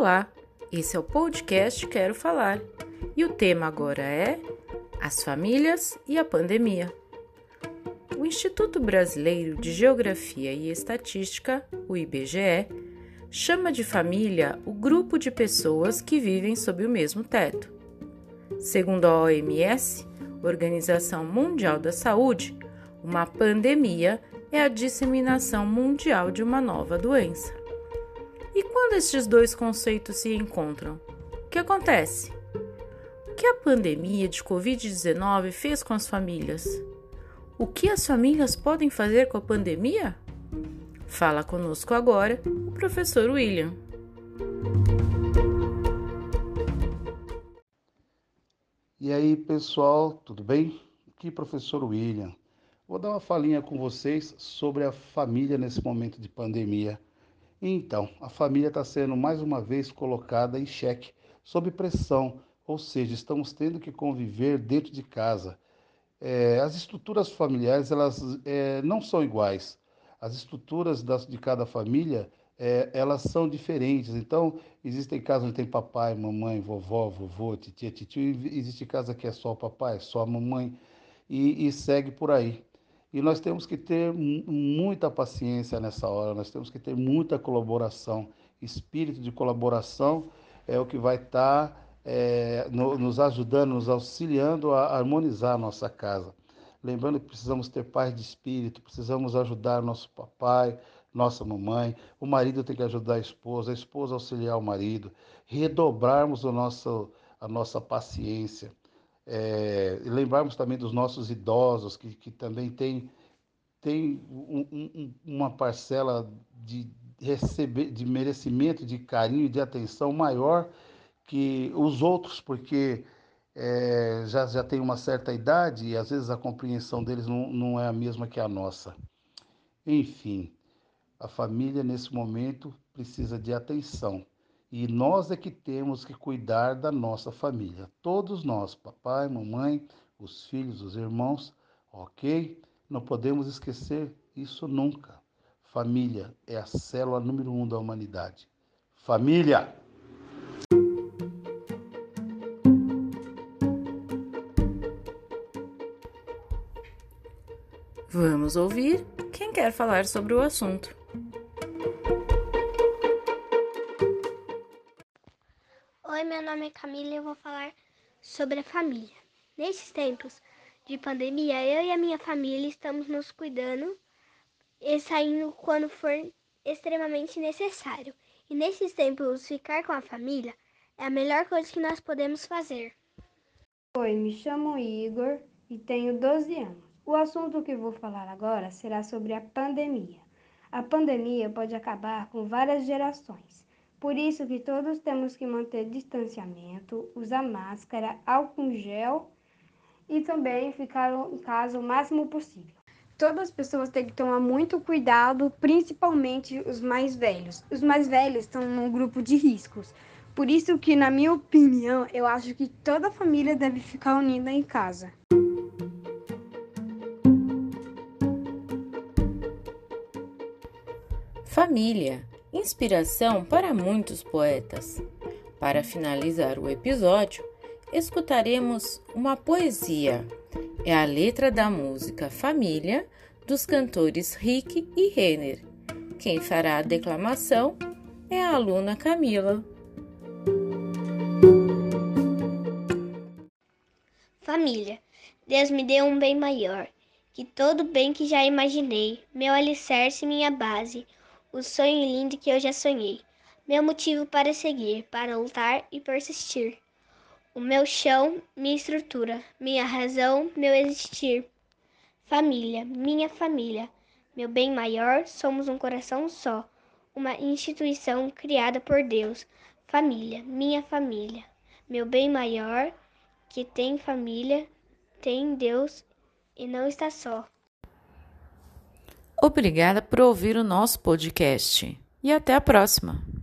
Olá, esse é o podcast Quero Falar e o tema agora é As Famílias e a Pandemia. O Instituto Brasileiro de Geografia e Estatística, o IBGE, chama de família o grupo de pessoas que vivem sob o mesmo teto. Segundo a OMS, Organização Mundial da Saúde, uma pandemia é a disseminação mundial de uma nova doença. E quando estes dois conceitos se encontram, o que acontece? O que a pandemia de Covid-19 fez com as famílias? O que as famílias podem fazer com a pandemia? Fala conosco agora o professor William. E aí, pessoal, tudo bem? Aqui, professor William. Vou dar uma falinha com vocês sobre a família nesse momento de pandemia. Então, a família está sendo mais uma vez colocada em xeque, sob pressão, ou seja, estamos tendo que conviver dentro de casa. É, as estruturas familiares elas é, não são iguais. As estruturas das, de cada família é, elas são diferentes. Então, existem casos onde tem papai, mamãe, vovó, vovô, titia, tio. Existe casa que é só o papai, só a mamãe e, e segue por aí. E nós temos que ter muita paciência nessa hora, nós temos que ter muita colaboração. Espírito de colaboração é o que vai estar tá, é, no, nos ajudando, nos auxiliando a harmonizar a nossa casa. Lembrando que precisamos ter paz de espírito, precisamos ajudar nosso papai, nossa mamãe, o marido tem que ajudar a esposa, a esposa auxiliar o marido, redobrarmos o nosso, a nossa paciência é, lembrarmos também dos nossos idosos, que, que também têm tem um, um, uma parcela de receber, de merecimento, de carinho e de atenção maior que os outros, porque é, já, já tem uma certa idade e às vezes a compreensão deles não, não é a mesma que a nossa. Enfim, a família nesse momento precisa de atenção. E nós é que temos que cuidar da nossa família. Todos nós, papai, mamãe, os filhos, os irmãos, ok? Não podemos esquecer isso nunca. Família é a célula número um da humanidade. Família! Vamos ouvir quem quer falar sobre o assunto. Oi, meu nome é Camila e eu vou falar sobre a família. Nesses tempos de pandemia, eu e a minha família estamos nos cuidando e saindo quando for extremamente necessário. E nesses tempos, ficar com a família é a melhor coisa que nós podemos fazer. Oi, me chamo Igor e tenho 12 anos. O assunto que vou falar agora será sobre a pandemia. A pandemia pode acabar com várias gerações por isso que todos temos que manter distanciamento, usar máscara, álcool gel e também ficar em casa o máximo possível. Todas as pessoas têm que tomar muito cuidado, principalmente os mais velhos. Os mais velhos estão num grupo de riscos. Por isso que, na minha opinião, eu acho que toda família deve ficar unida em casa. Família inspiração para muitos poetas. Para finalizar o episódio, escutaremos uma poesia. É a letra da música Família dos cantores Rick e Renner. Quem fará a declamação é a aluna Camila. Família, Deus me deu um bem maior que todo bem que já imaginei, meu alicerce e minha base o sonho lindo que eu já sonhei, meu motivo para seguir, para lutar e persistir. O meu chão, minha estrutura, minha razão, meu existir. Família, minha família, meu bem maior, somos um coração só, uma instituição criada por Deus. Família, minha família, meu bem maior, que tem família, tem Deus e não está só. Obrigada por ouvir o nosso podcast e até a próxima!